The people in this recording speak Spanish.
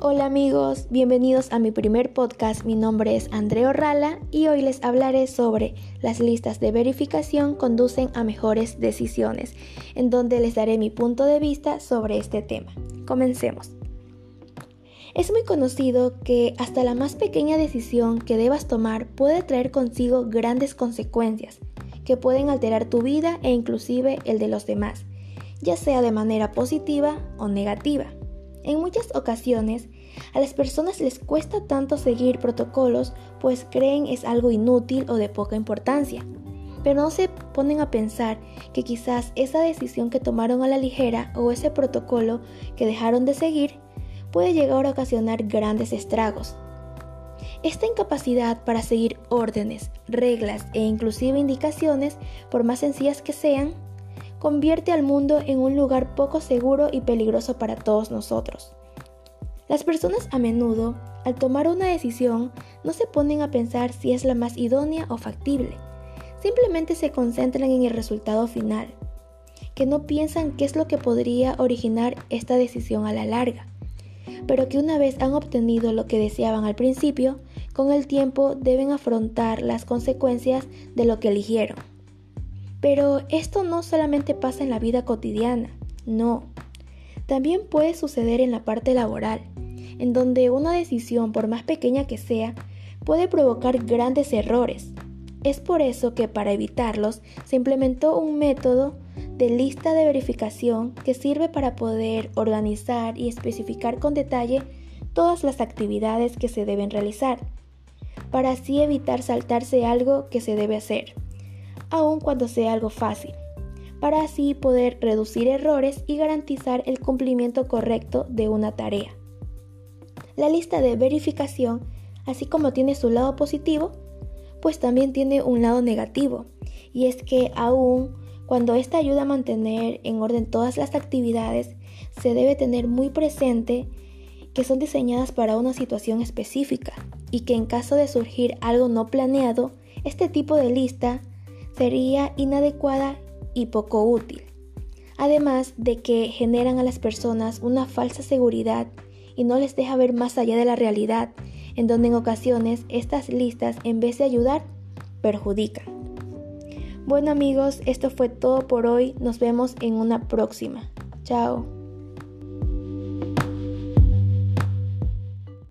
Hola amigos, bienvenidos a mi primer podcast. Mi nombre es Andreo Rala y hoy les hablaré sobre las listas de verificación conducen a mejores decisiones, en donde les daré mi punto de vista sobre este tema. Comencemos. Es muy conocido que hasta la más pequeña decisión que debas tomar puede traer consigo grandes consecuencias que pueden alterar tu vida e inclusive el de los demás, ya sea de manera positiva o negativa. En muchas ocasiones, a las personas les cuesta tanto seguir protocolos pues creen es algo inútil o de poca importancia. Pero no se ponen a pensar que quizás esa decisión que tomaron a la ligera o ese protocolo que dejaron de seguir puede llegar a ocasionar grandes estragos. Esta incapacidad para seguir órdenes, reglas e inclusive indicaciones, por más sencillas que sean, convierte al mundo en un lugar poco seguro y peligroso para todos nosotros. Las personas a menudo, al tomar una decisión, no se ponen a pensar si es la más idónea o factible. Simplemente se concentran en el resultado final, que no piensan qué es lo que podría originar esta decisión a la larga, pero que una vez han obtenido lo que deseaban al principio, con el tiempo deben afrontar las consecuencias de lo que eligieron. Pero esto no solamente pasa en la vida cotidiana, no. También puede suceder en la parte laboral, en donde una decisión, por más pequeña que sea, puede provocar grandes errores. Es por eso que para evitarlos se implementó un método de lista de verificación que sirve para poder organizar y especificar con detalle todas las actividades que se deben realizar, para así evitar saltarse algo que se debe hacer aun cuando sea algo fácil, para así poder reducir errores y garantizar el cumplimiento correcto de una tarea. La lista de verificación, así como tiene su lado positivo, pues también tiene un lado negativo, y es que aún cuando esta ayuda a mantener en orden todas las actividades, se debe tener muy presente que son diseñadas para una situación específica y que en caso de surgir algo no planeado, este tipo de lista sería inadecuada y poco útil. Además de que generan a las personas una falsa seguridad y no les deja ver más allá de la realidad, en donde en ocasiones estas listas en vez de ayudar, perjudican. Bueno amigos, esto fue todo por hoy, nos vemos en una próxima. Chao.